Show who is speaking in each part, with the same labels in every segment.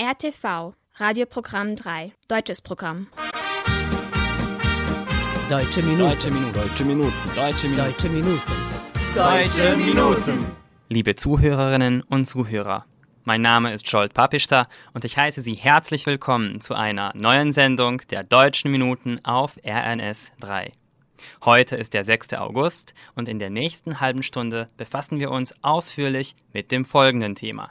Speaker 1: RTV, Radioprogramm 3, deutsches Programm.
Speaker 2: Deutsche Minuten.
Speaker 3: Deutsche Minuten. Deutsche Minuten. Deutsche Minuten.
Speaker 2: Deutsche Minuten.
Speaker 3: Deutsche Minuten.
Speaker 4: Liebe Zuhörerinnen und Zuhörer, mein Name ist Scholt Papista und ich heiße Sie herzlich willkommen zu einer neuen Sendung der Deutschen Minuten auf RNS 3. Heute ist der 6. August und in der nächsten halben Stunde befassen wir uns ausführlich mit dem folgenden Thema.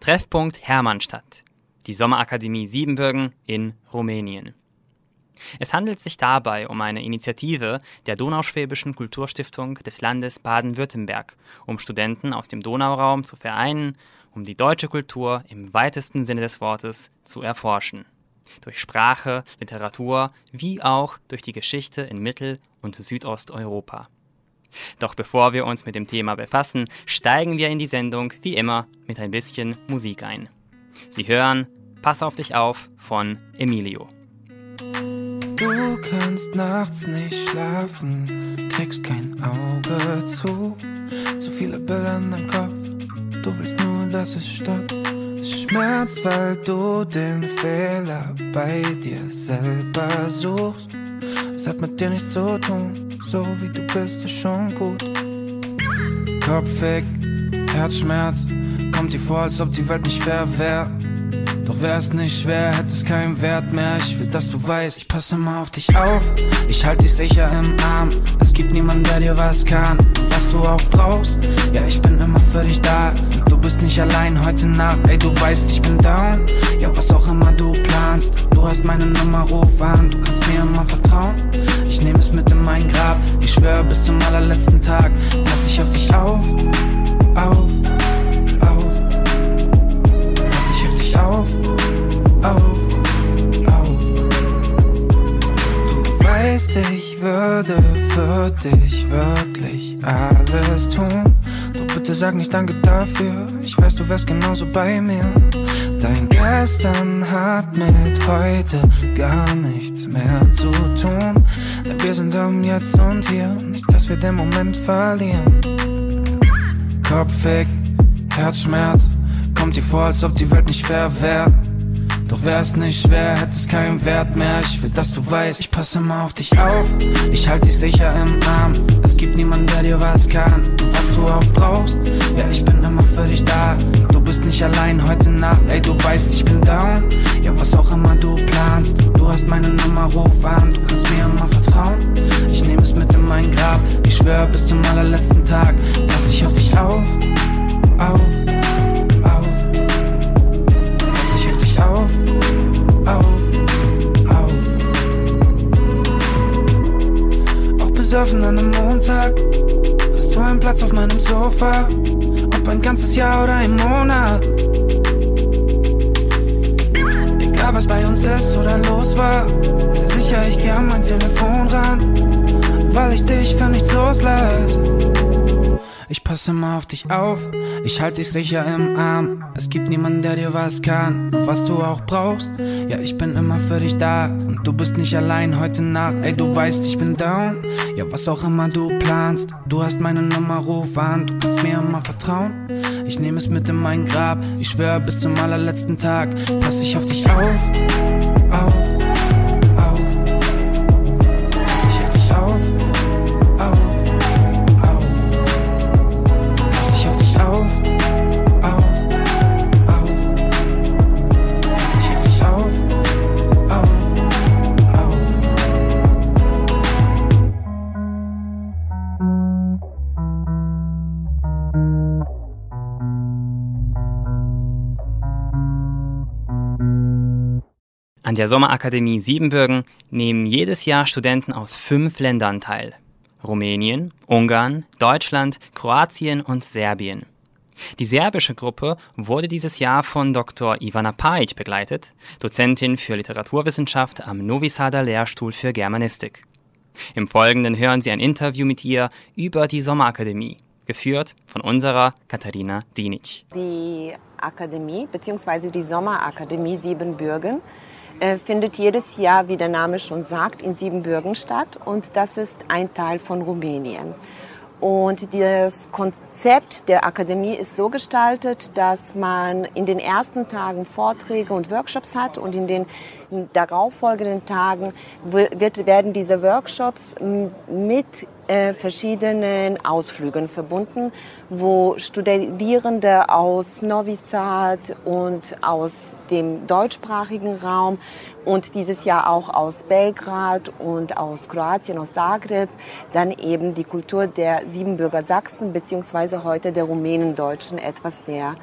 Speaker 4: Treffpunkt Hermannstadt, die Sommerakademie Siebenbürgen in Rumänien. Es handelt sich dabei um eine Initiative der Donauschwäbischen Kulturstiftung des Landes Baden-Württemberg, um Studenten aus dem Donauraum zu vereinen, um die deutsche Kultur im weitesten Sinne des Wortes zu erforschen. Durch Sprache, Literatur wie auch durch die Geschichte in Mittel- und Südosteuropa. Doch bevor wir uns mit dem Thema befassen, steigen wir in die Sendung wie immer mit ein bisschen Musik ein. Sie hören Pass auf dich auf von Emilio.
Speaker 5: Du kannst nachts nicht schlafen, kriegst kein Auge zu. Zu viele Bilder in deinem Kopf, du willst nur, dass es stoppt. Es schmerzt, weil du den Fehler bei dir selber suchst. Es hat mit dir nichts zu tun, so wie du bist, ist schon gut. Kopf weg, Herzschmerz, kommt dir vor, als ob die Welt nicht fair wäre. Doch wär's nicht schwer, hätte es keinen Wert mehr. Ich will, dass du weißt, ich passe mal auf dich auf. Ich halte dich sicher im Arm. Es gibt niemanden, der dir was kann, was du auch brauchst. Ja, ich bin immer für dich da. Du bist nicht allein heute Nacht. Ey, du weißt, ich bin down. Ja, was auch immer du planst. Du hast meine Nummer, ruf an. Du kannst mir immer vertrauen. Ich nehme es mit in mein Grab. Ich schwöre, bis zum allerletzten Tag pass ich auf dich auf. Auf, auf. Pass ich auf dich auf. Auf, auf. Du weißt, ich würde für dich wirklich alles tun. Doch bitte sag nicht Danke dafür. Ich weiß, du wärst genauso bei mir. Dein Gestern hat mit heute gar nichts mehr zu tun. Wir sind am Jetzt und Hier. Nicht, dass wir den Moment verlieren. Kopf weg, Herzschmerz. Kommt dir vor, als ob die Welt nicht fair wäre. Doch wär's nicht schwer, hätte es keinen Wert mehr. Ich will, dass du weißt, ich passe immer auf dich auf. Ich halte dich sicher im Arm. Es gibt niemanden, der dir was kann, was du auch brauchst. Ja, ich bin immer für dich da. Nicht allein heute Nacht. Ey, du weißt, ich bin down. Ja, was auch immer du planst. Du hast meine Nummer, ruf an. Du kannst mir immer vertrauen. Ich nehme es mit in mein Grab. Ich schwöre, bis zum allerletzten Tag pass ich auf dich auf. Auf, auf. Pass ich auf dich auf. Auf, auf. Auch besoffen an einem Montag hast du einen Platz auf meinem Sofa. Ob ein ganzes Jahr oder ein Monat. Egal was bei uns ist oder los war, sei sicher, ich geh an mein Telefon ran, weil ich dich für nichts loslasse. Ich passe immer auf dich auf, ich halte dich sicher im Arm. Es gibt niemanden, der dir was kann und was du auch brauchst. Ja, ich bin immer für dich da und du bist nicht allein heute Nacht. Ey, du weißt, ich bin down. Ja, was auch immer du planst, du hast meine Nummer, ruf an. Du kannst mir immer vertrauen. Ich nehme es mit in mein Grab. Ich schwöre, bis zum allerletzten Tag pass ich auf dich. Auf, auf.
Speaker 4: An der Sommerakademie Siebenbürgen nehmen jedes Jahr Studenten aus fünf Ländern teil. Rumänien, Ungarn, Deutschland, Kroatien und Serbien. Die serbische Gruppe wurde dieses Jahr von Dr. Ivana Pajic begleitet, Dozentin für Literaturwissenschaft am Novi Sada Lehrstuhl für Germanistik. Im Folgenden hören Sie ein Interview mit ihr über die Sommerakademie, geführt von unserer Katharina Dinic.
Speaker 6: Die Akademie bzw. die Sommerakademie Siebenbürgen äh, findet jedes Jahr, wie der Name schon sagt, in Siebenbürgen statt und das ist ein Teil von Rumänien. Und das Konzept der Akademie ist so gestaltet, dass man in den ersten Tagen Vorträge und Workshops hat und in den darauffolgenden Tagen wird, werden diese Workshops mit äh, verschiedenen Ausflügen verbunden, wo Studierende aus Novi Sad und aus dem deutschsprachigen Raum und dieses Jahr auch aus Belgrad und aus Kroatien, aus Zagreb, dann eben die Kultur der Siebenbürger Sachsen beziehungsweise heute der Rumänendeutschen etwas näher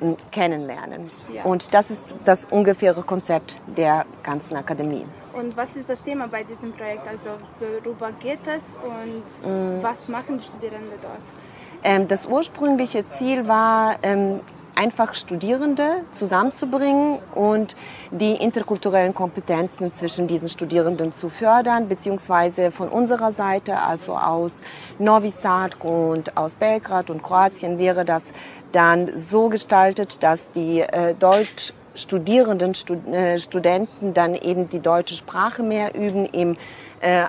Speaker 6: hm, kennenlernen. Ja. Und das ist das ungefähre Konzept der ganzen Akademie.
Speaker 2: Und was ist das Thema bei diesem Projekt? Also worüber geht es und mm. was machen die Studierenden dort?
Speaker 6: Ähm, das ursprüngliche Ziel war, ähm, einfach Studierende zusammenzubringen und die interkulturellen Kompetenzen zwischen diesen Studierenden zu fördern, beziehungsweise von unserer Seite, also aus Novi Sad und aus Belgrad und Kroatien, wäre das dann so gestaltet, dass die äh, Deutsch Studierenden, Stud äh, Studenten dann eben die deutsche Sprache mehr üben, im äh,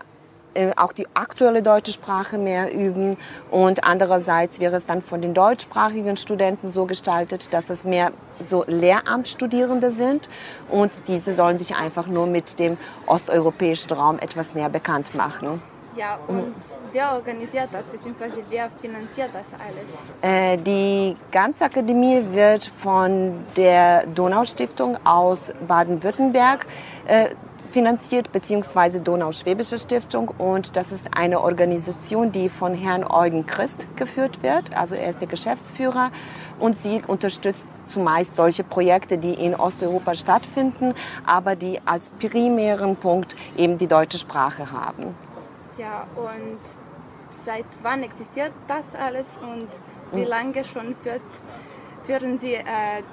Speaker 6: auch die aktuelle deutsche Sprache mehr üben und andererseits wäre es dann von den deutschsprachigen Studenten so gestaltet, dass es mehr so Lehramtsstudierende sind und diese sollen sich einfach nur mit dem osteuropäischen Raum etwas näher bekannt machen.
Speaker 2: Ja, und wer organisiert das, beziehungsweise wer finanziert das alles?
Speaker 6: Äh, die ganze Akademie wird von der Donaustiftung aus Baden-Württemberg äh, finanziert, beziehungsweise Donauschwäbische Stiftung. Und das ist eine Organisation, die von Herrn Eugen Christ geführt wird. Also er ist der Geschäftsführer und sie unterstützt zumeist solche Projekte, die in Osteuropa stattfinden, aber die als primären Punkt eben die deutsche Sprache haben.
Speaker 2: Ja, und seit wann existiert das alles und wie hm. lange schon wird führen Sie äh,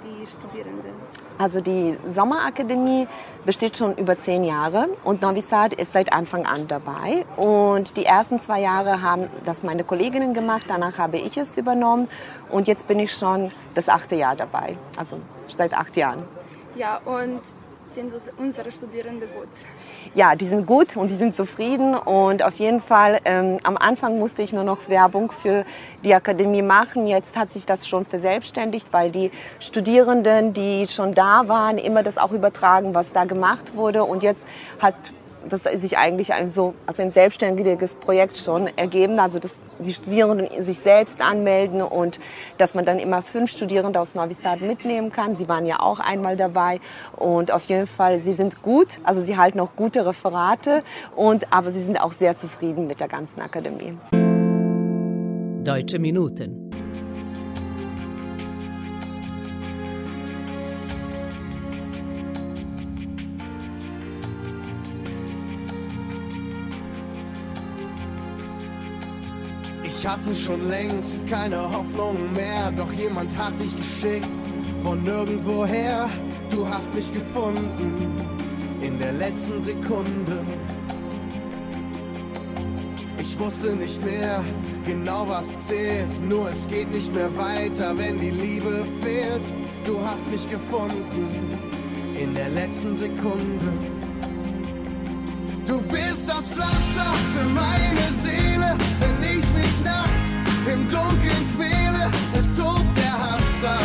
Speaker 2: die Studierenden?
Speaker 6: Also die Sommerakademie besteht schon über zehn Jahre und Novi Sad ist seit Anfang an dabei. Und die ersten zwei Jahre haben das meine Kolleginnen gemacht, danach habe ich es übernommen und jetzt bin ich schon das achte Jahr dabei, also seit acht Jahren.
Speaker 2: Ja, und sind unsere Studierenden gut?
Speaker 6: Ja, die sind gut und die sind zufrieden und auf jeden Fall ähm, am Anfang musste ich nur noch Werbung für die Akademie machen. Jetzt hat sich das schon verselbstständigt, weil die Studierenden, die schon da waren, immer das auch übertragen, was da gemacht wurde und jetzt hat das sich eigentlich ein, so, also ein selbstständiges Projekt schon ergeben, also dass die Studierenden sich selbst anmelden und dass man dann immer fünf Studierende aus Novi Sad mitnehmen kann. Sie waren ja auch einmal dabei und auf jeden Fall, sie sind gut, also sie halten auch gute Referate und, aber sie sind auch sehr zufrieden mit der ganzen Akademie.
Speaker 7: Deutsche Minuten
Speaker 8: Ich hatte schon längst keine Hoffnung mehr, doch jemand hat dich geschickt von nirgendwoher. Du hast mich gefunden in der letzten Sekunde. Ich wusste nicht mehr genau, was zählt, nur es geht nicht mehr weiter, wenn die Liebe fehlt. Du hast mich gefunden in der letzten Sekunde. Du bist das Pflaster für meine Seele, ich im Dunkeln quäle. Es tobt der Hass da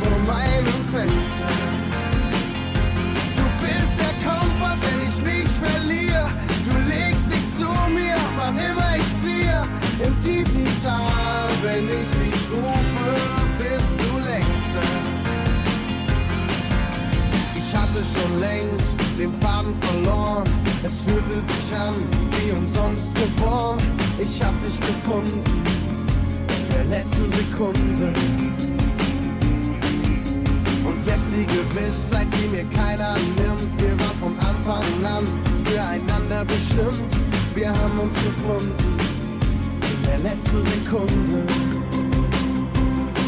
Speaker 8: vor meinem Fenster. Du bist der Kompass, wenn ich mich verliere. Du legst dich zu mir, wann immer ich friere. Im tiefen Tal, wenn ich dich rufe, bist du längst da. Ich hatte schon längst den Faden verloren. Es fühlte sich an wie umsonst geboren. Ich hab dich gefunden in der letzten Sekunde. Und jetzt die Gewissheit, die mir keiner nimmt. Wir waren von Anfang an füreinander bestimmt. Wir haben uns gefunden in der letzten Sekunde.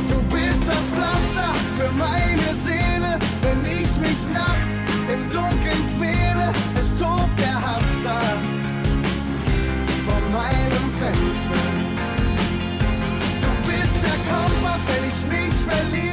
Speaker 8: Du bist das Pflaster für meine Seele, wenn ich mich nachts im Dunkeln quäle, es tobt der Hass da vor meinem Fenster. Du bist der Kompass, wenn ich mich verliere.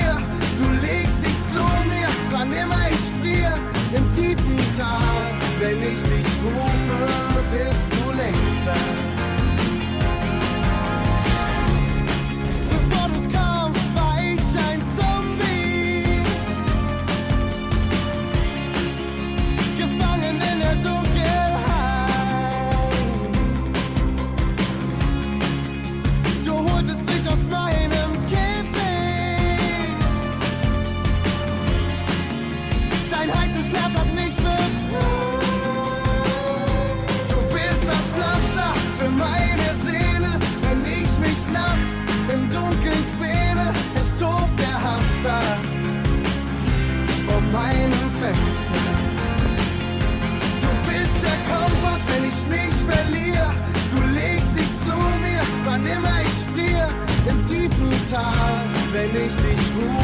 Speaker 8: Wenn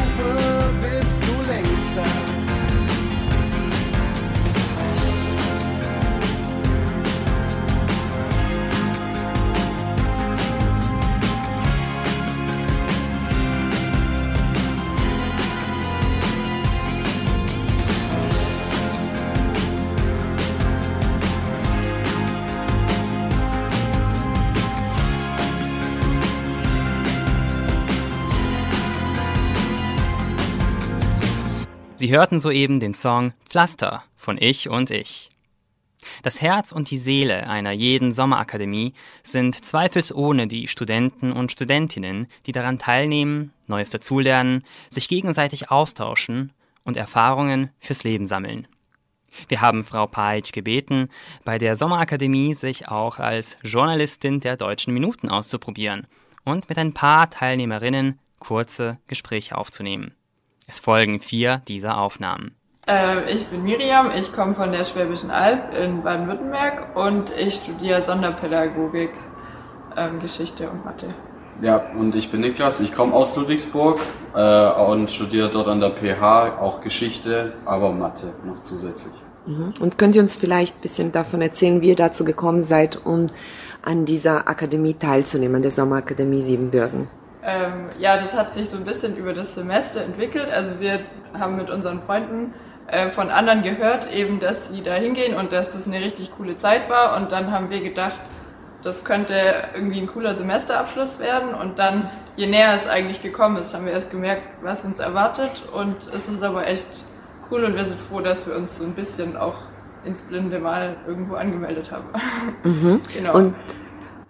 Speaker 4: Sie hörten soeben den Song Pflaster von Ich und Ich. Das Herz und die Seele einer jeden Sommerakademie sind zweifelsohne die Studenten und Studentinnen, die daran teilnehmen, Neues dazulernen, sich gegenseitig austauschen und Erfahrungen fürs Leben sammeln. Wir haben Frau Peitsch gebeten, bei der Sommerakademie sich auch als Journalistin der deutschen Minuten auszuprobieren und mit ein paar Teilnehmerinnen kurze Gespräche aufzunehmen. Es folgen vier dieser Aufnahmen.
Speaker 7: Ähm, ich bin Miriam, ich komme von der Schwäbischen Alb in Baden-Württemberg und ich studiere Sonderpädagogik, ähm, Geschichte und Mathe.
Speaker 9: Ja, und ich bin Niklas, ich komme aus Ludwigsburg äh, und studiere dort an der PH auch Geschichte, aber Mathe noch zusätzlich.
Speaker 6: Mhm. Und könnt ihr uns vielleicht ein bisschen davon erzählen, wie ihr dazu gekommen seid, um an dieser Akademie teilzunehmen, an der Sommerakademie Siebenbürgen?
Speaker 7: Ähm, ja, das hat sich so ein bisschen über das Semester entwickelt. Also wir haben mit unseren Freunden äh, von anderen gehört, eben, dass sie da hingehen und dass das eine richtig coole Zeit war. Und dann haben wir gedacht, das könnte irgendwie ein cooler Semesterabschluss werden. Und dann, je näher es eigentlich gekommen ist, haben wir erst gemerkt, was uns erwartet. Und es ist aber echt cool und wir sind froh, dass wir uns so ein bisschen auch ins Blinde mal irgendwo angemeldet haben.
Speaker 6: Mhm. genau. Und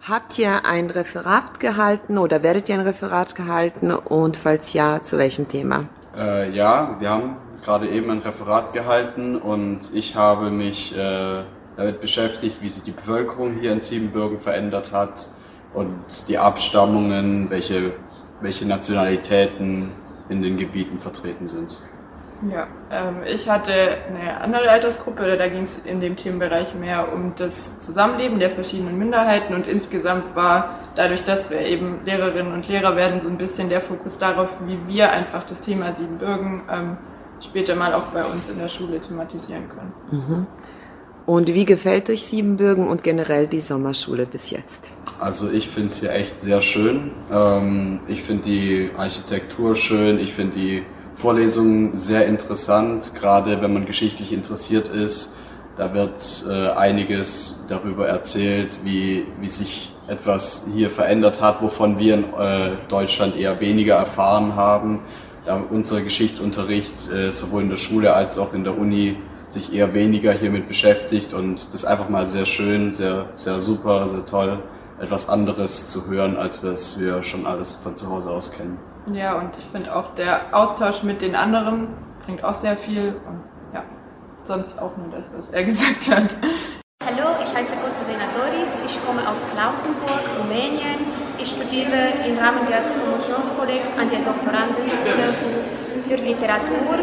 Speaker 6: Habt ihr ein Referat gehalten oder werdet ihr ein Referat gehalten und falls ja, zu welchem Thema?
Speaker 9: Äh, ja, wir haben gerade eben ein Referat gehalten und ich habe mich äh, damit beschäftigt, wie sich die Bevölkerung hier in Siebenbürgen verändert hat und die Abstammungen, welche, welche Nationalitäten in den Gebieten vertreten sind.
Speaker 7: Ja, ähm, ich hatte eine andere Altersgruppe, da ging es in dem Themenbereich mehr um das Zusammenleben der verschiedenen Minderheiten und insgesamt war dadurch, dass wir eben Lehrerinnen und Lehrer werden, so ein bisschen der Fokus darauf, wie wir einfach das Thema Siebenbürgen ähm, später mal auch bei uns in der Schule thematisieren können.
Speaker 6: Mhm. Und wie gefällt euch Siebenbürgen und generell die Sommerschule bis jetzt?
Speaker 9: Also ich finde es hier echt sehr schön. Ähm, ich finde die Architektur schön, ich finde die Vorlesungen sehr interessant, gerade wenn man geschichtlich interessiert ist. Da wird äh, einiges darüber erzählt, wie, wie sich etwas hier verändert hat, wovon wir in äh, Deutschland eher weniger erfahren haben. Da unser Geschichtsunterricht äh, sowohl in der Schule als auch in der Uni sich eher weniger hiermit beschäftigt und das ist einfach mal sehr schön, sehr, sehr super, sehr toll, etwas anderes zu hören, als wir schon alles von zu Hause aus kennen.
Speaker 7: Ja, und ich finde auch der Austausch mit den anderen bringt auch sehr viel und ja, sonst auch nur das, was er gesagt hat.
Speaker 1: Hallo, ich heiße Konstantina Doris, ich komme aus Klausenburg, Rumänien. Ich studiere im Rahmen des Promotionskolleg an der Doktorandenschule für Literatur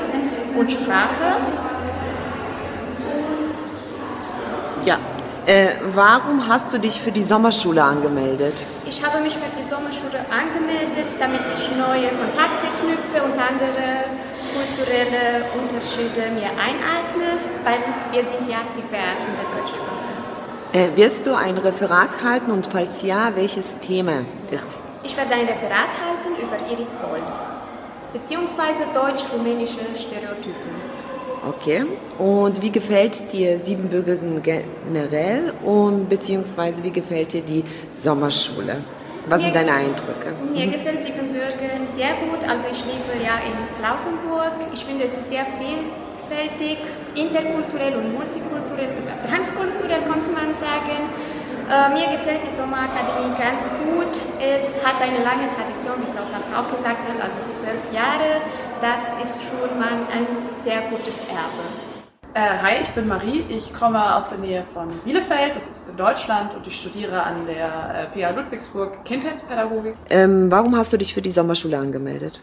Speaker 1: und Sprache.
Speaker 6: Ja, äh, warum hast du dich für die Sommerschule angemeldet?
Speaker 1: Ich habe mich für die Sommerschule angemeldet, damit ich neue Kontakte knüpfe und andere kulturelle Unterschiede mir eineigne, weil wir sind ja divers in der Deutschsprache.
Speaker 6: Äh, wirst du ein Referat halten und falls ja, welches Thema ist?
Speaker 1: Ich werde ein Referat halten über Iris Wolf, beziehungsweise deutsch-rumänische Stereotypen.
Speaker 6: Okay. Und wie gefällt dir Siebenbürgen generell und beziehungsweise wie gefällt dir die Sommerschule? Was sind deine Eindrücke?
Speaker 1: Mir gefällt Siebenbürgen sehr gut. Also ich lebe ja in Klausenburg. Ich finde es ist sehr vielfältig, interkulturell und multikulturell, sogar transkulturell könnte man sagen. Äh, mir gefällt die Sommerakademie ganz gut. Es hat eine lange Tradition, wie Frau Sassen auch gesagt hat, also zwölf Jahre. Das ist schon mal ein sehr gutes Erbe.
Speaker 10: Äh, hi, ich bin Marie. Ich komme aus der Nähe von Bielefeld, das ist in Deutschland, und ich studiere an der äh, PA Ludwigsburg Kindheitspädagogik.
Speaker 6: Ähm, warum hast du dich für die Sommerschule angemeldet?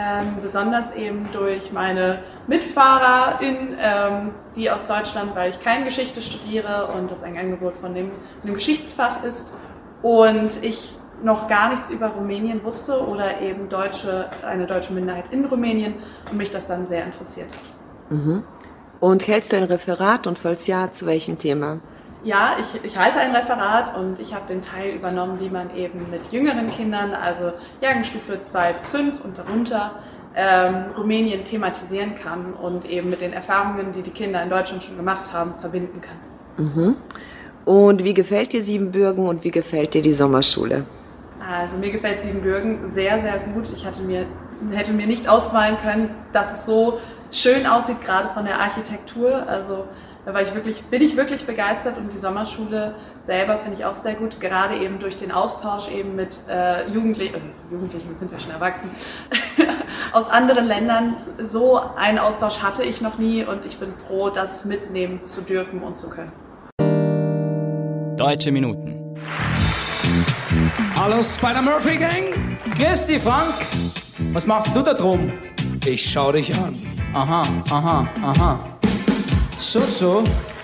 Speaker 10: Ähm, besonders eben durch meine Mitfahrerin, ähm, die aus Deutschland, weil ich keine Geschichte studiere und das ein Angebot von dem, dem Geschichtsfach ist. Und ich noch gar nichts über Rumänien wusste oder eben deutsche, eine deutsche Minderheit in Rumänien und mich das dann sehr interessiert hat.
Speaker 6: Mhm. Und hältst du ein Referat und falls ja, zu welchem Thema?
Speaker 10: Ja, ich, ich halte ein Referat und ich habe den Teil übernommen, wie man eben mit jüngeren Kindern, also Jahrgangsstufe 2 bis 5 und darunter, ähm, Rumänien thematisieren kann und eben mit den Erfahrungen, die die Kinder in Deutschland schon gemacht haben, verbinden kann.
Speaker 6: Mhm. Und wie gefällt dir Siebenbürgen und wie gefällt dir die Sommerschule?
Speaker 10: Also mir gefällt Siebenbürgen sehr, sehr gut. Ich hatte mir, hätte mir nicht ausmalen können, dass es so schön aussieht, gerade von der Architektur. Also da war ich wirklich, bin ich wirklich begeistert und die Sommerschule selber finde ich auch sehr gut, gerade eben durch den Austausch eben mit äh, Jugendlichen, äh, Jugendlichen sind ja schon erwachsen, aus anderen Ländern. So einen Austausch hatte ich noch nie und ich bin froh, das mitnehmen zu dürfen und zu können.
Speaker 3: Deutsche Minuten.
Speaker 11: Hallo Spider-Murphy Gang. Grüß dich, Frank. Was machst du da drum? Ich schau dich an. Aha, aha, aha. So, so.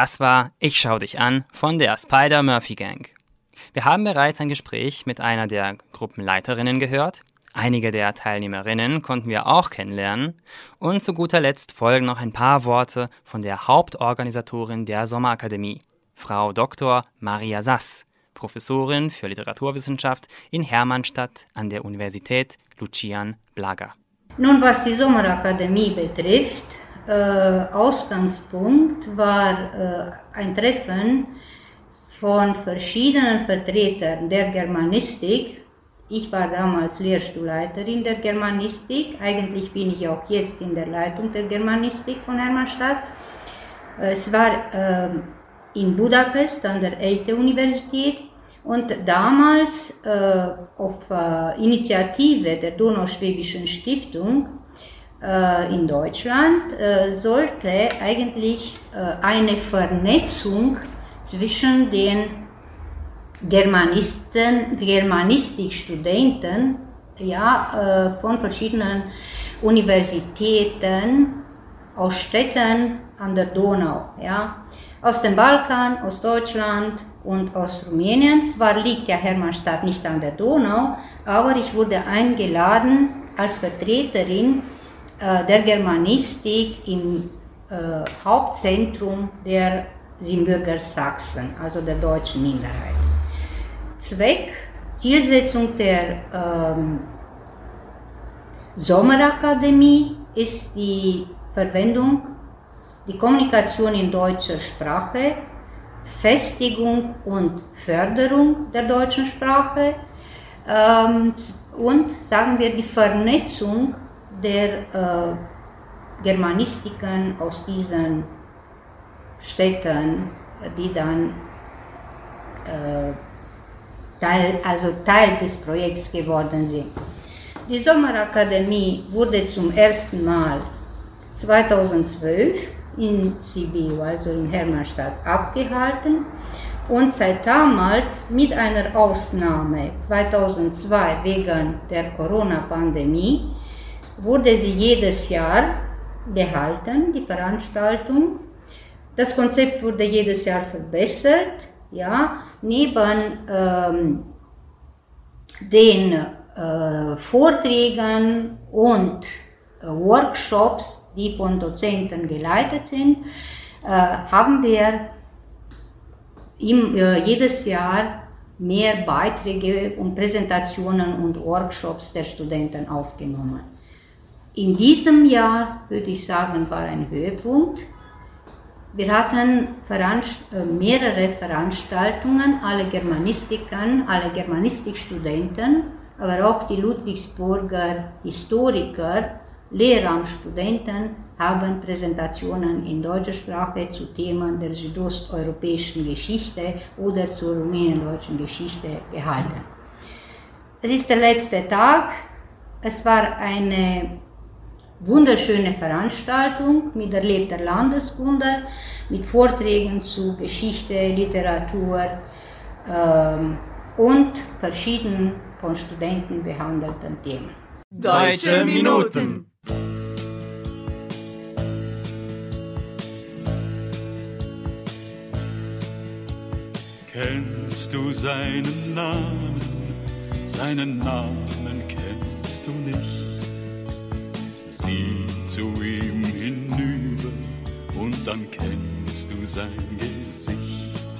Speaker 11: Das
Speaker 4: war Ich schau dich an von der Spider-Murphy Gang. Wir haben bereits ein Gespräch mit einer der Gruppenleiterinnen gehört. Einige der Teilnehmerinnen konnten wir auch kennenlernen. Und zu guter Letzt folgen noch ein paar Worte von der Hauptorganisatorin der Sommerakademie, Frau Dr. Maria Sass, Professorin für Literaturwissenschaft in Hermannstadt an der Universität Lucian Blaga.
Speaker 12: Nun, was die Sommerakademie betrifft, äh, Ausgangspunkt war äh, ein Treffen von verschiedenen Vertretern der Germanistik. Ich war damals Lehrstuhlleiterin der Germanistik. Eigentlich bin ich auch jetzt in der Leitung der Germanistik von Hermannstadt. Es war äh, in Budapest an der ELTE-Universität Und damals äh, auf äh, Initiative der Donauschwäbischen Stiftung in Deutschland äh, sollte eigentlich äh, eine Vernetzung zwischen den Germanisten, Germanistikstudenten ja, äh, von verschiedenen Universitäten aus Städten an der Donau, ja, aus dem Balkan, aus Deutschland und aus Rumänien. Zwar liegt ja Hermannstadt nicht an der Donau, aber ich wurde eingeladen als Vertreterin äh, der Germanistik im äh, Hauptzentrum der Siebenbürger Sachsen, also der deutschen Minderheit. Zweck, Zielsetzung der ähm, Sommerakademie ist die Verwendung, die Kommunikation in deutscher Sprache, Festigung und Förderung der deutschen Sprache ähm, und sagen wir die Vernetzung der äh, Germanistiken aus diesen Städten, die dann äh, Teil, also Teil des Projekts geworden sind. Die Sommerakademie wurde zum ersten Mal 2012 in Sibiu, also in Hermannstadt, abgehalten und seit damals mit einer Ausnahme 2002 wegen der Corona-Pandemie wurde sie jedes Jahr gehalten, die Veranstaltung. Das Konzept wurde jedes Jahr verbessert. Ja, neben ähm, den äh, Vorträgen und äh, Workshops, die von Dozenten geleitet sind, äh, haben wir im, äh, jedes Jahr mehr Beiträge und Präsentationen und Workshops der Studenten aufgenommen. In diesem Jahr, würde ich sagen, war ein Höhepunkt. Wir hatten äh, mehrere Veranstaltungen, alle Germanistiken, alle Germanistikstudenten, aber auch die Ludwigsburger Historiker, Lehramtsstudenten haben Präsentationen in deutscher Sprache zu Themen der südosteuropäischen Geschichte oder zur rumäniendeutschen Geschichte gehalten. Es ist der letzte Tag. Es war eine wunderschöne Veranstaltung mit erlebter Landeskunde, mit Vorträgen zu Geschichte, Literatur ähm, und verschiedenen von Studenten behandelten Themen.
Speaker 3: Deutsche Minuten.
Speaker 13: Kennst du seinen Namen? Seinen Namen kennst du nicht. Sieh zu ihm hinüber und dann kennst du sein Gesicht.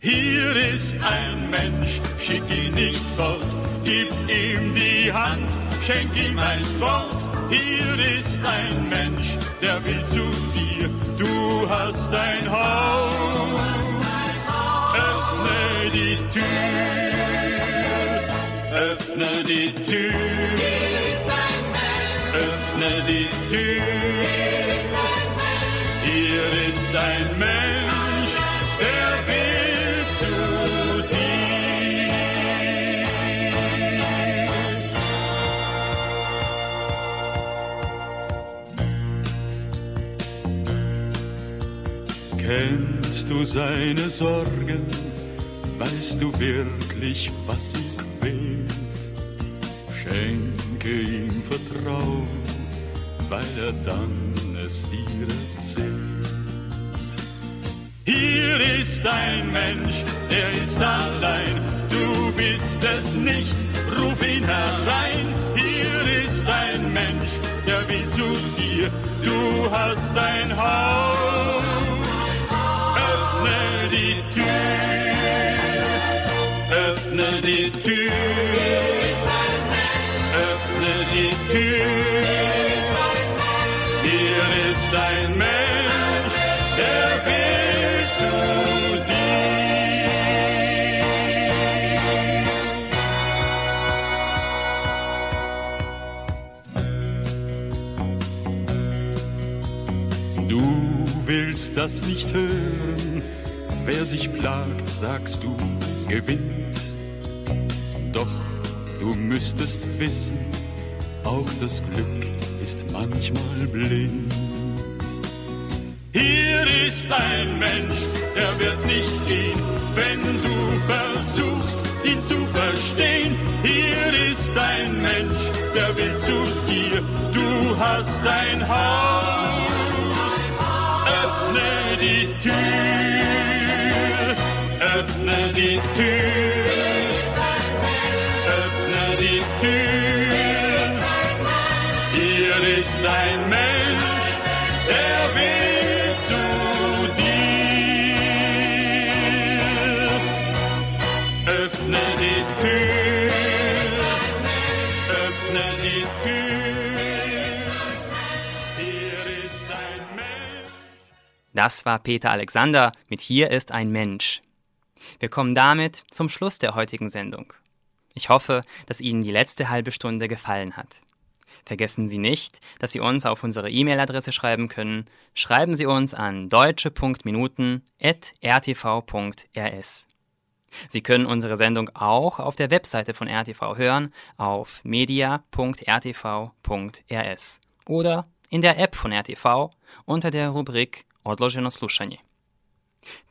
Speaker 13: Hier ist ein Mensch, schick ihn nicht fort, gib ihm die Hand, schenk ihm ein Wort. Hier ist ein Mensch, der will zu dir, du hast ein Haus. Öffne die Tür, öffne die Tür. Öffne die Tür. Hier ist ein Mensch, der will zu dir. Kennst du seine Sorgen? Weißt du wirklich, was ihn quält? Schenke ihm Vertrauen, weil er dann es dir erzählt. Hier ist ein Mensch, der ist allein, du bist es nicht, ruf ihn herein. Hier ist ein Mensch, der will zu dir, du hast ein Haus. Öffne die Tür, öffne die Tür. Willst das nicht hören, Wer sich plagt, sagst du, gewinnt. Doch du müsstest wissen, auch das Glück ist manchmal blind. Hier ist ein Mensch, der wird nicht gehen, wenn du versuchst, ihn zu verstehen. Hier ist ein Mensch, der will zu dir, du hast ein Haus. Öffne die Tür, öffne
Speaker 4: Das war Peter Alexander mit Hier ist ein Mensch. Wir kommen damit zum Schluss der heutigen Sendung. Ich hoffe, dass Ihnen die letzte halbe Stunde gefallen hat. Vergessen Sie nicht, dass Sie uns auf unsere E-Mail-Adresse schreiben können. Schreiben Sie uns an deutsche.minuten.rtv.rs. Sie können unsere Sendung auch auf der Webseite von RTV hören, auf media.rtv.rs oder in der App von RTV unter der Rubrik Odloženo slušanje.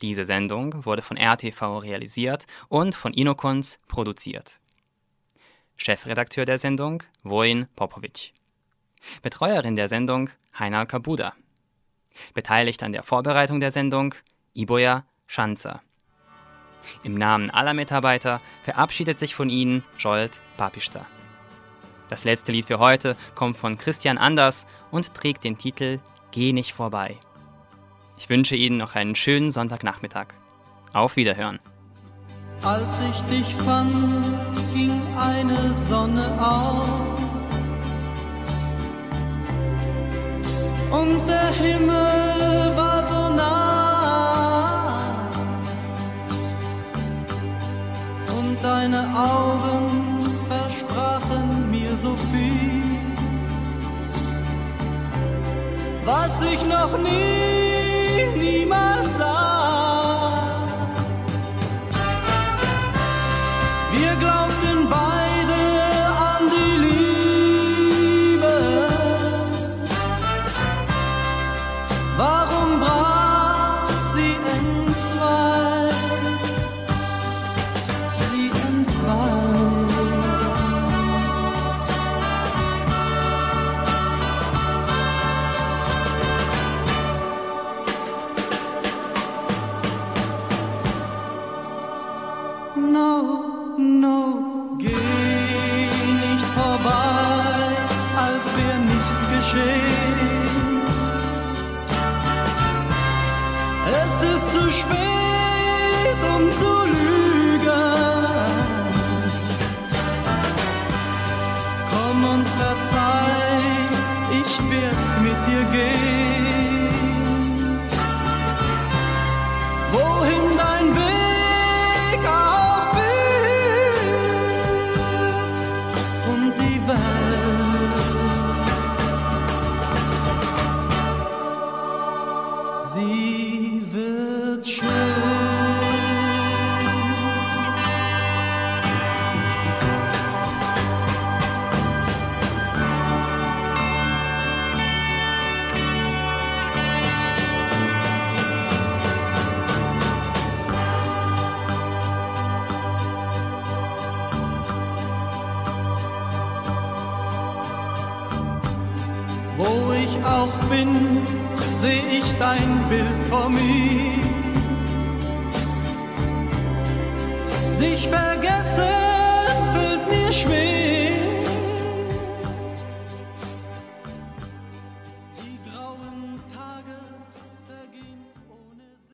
Speaker 4: Diese Sendung wurde von RTV realisiert und von Inokons produziert. Chefredakteur der Sendung Vojin Popovic. Betreuerin der Sendung Heinal Kabuda. Beteiligt an der Vorbereitung der Sendung Iboja Schanzer. Im Namen aller Mitarbeiter verabschiedet sich von Ihnen Jolt Papista. Das letzte Lied für heute kommt von Christian Anders und trägt den Titel Geh nicht vorbei. Ich wünsche Ihnen noch einen schönen Sonntagnachmittag. Auf Wiederhören.
Speaker 14: Als ich dich fand, ging eine Sonne auf. Und der Himmel war so nah. Und deine Augen versprachen mir so viel, was ich noch nie,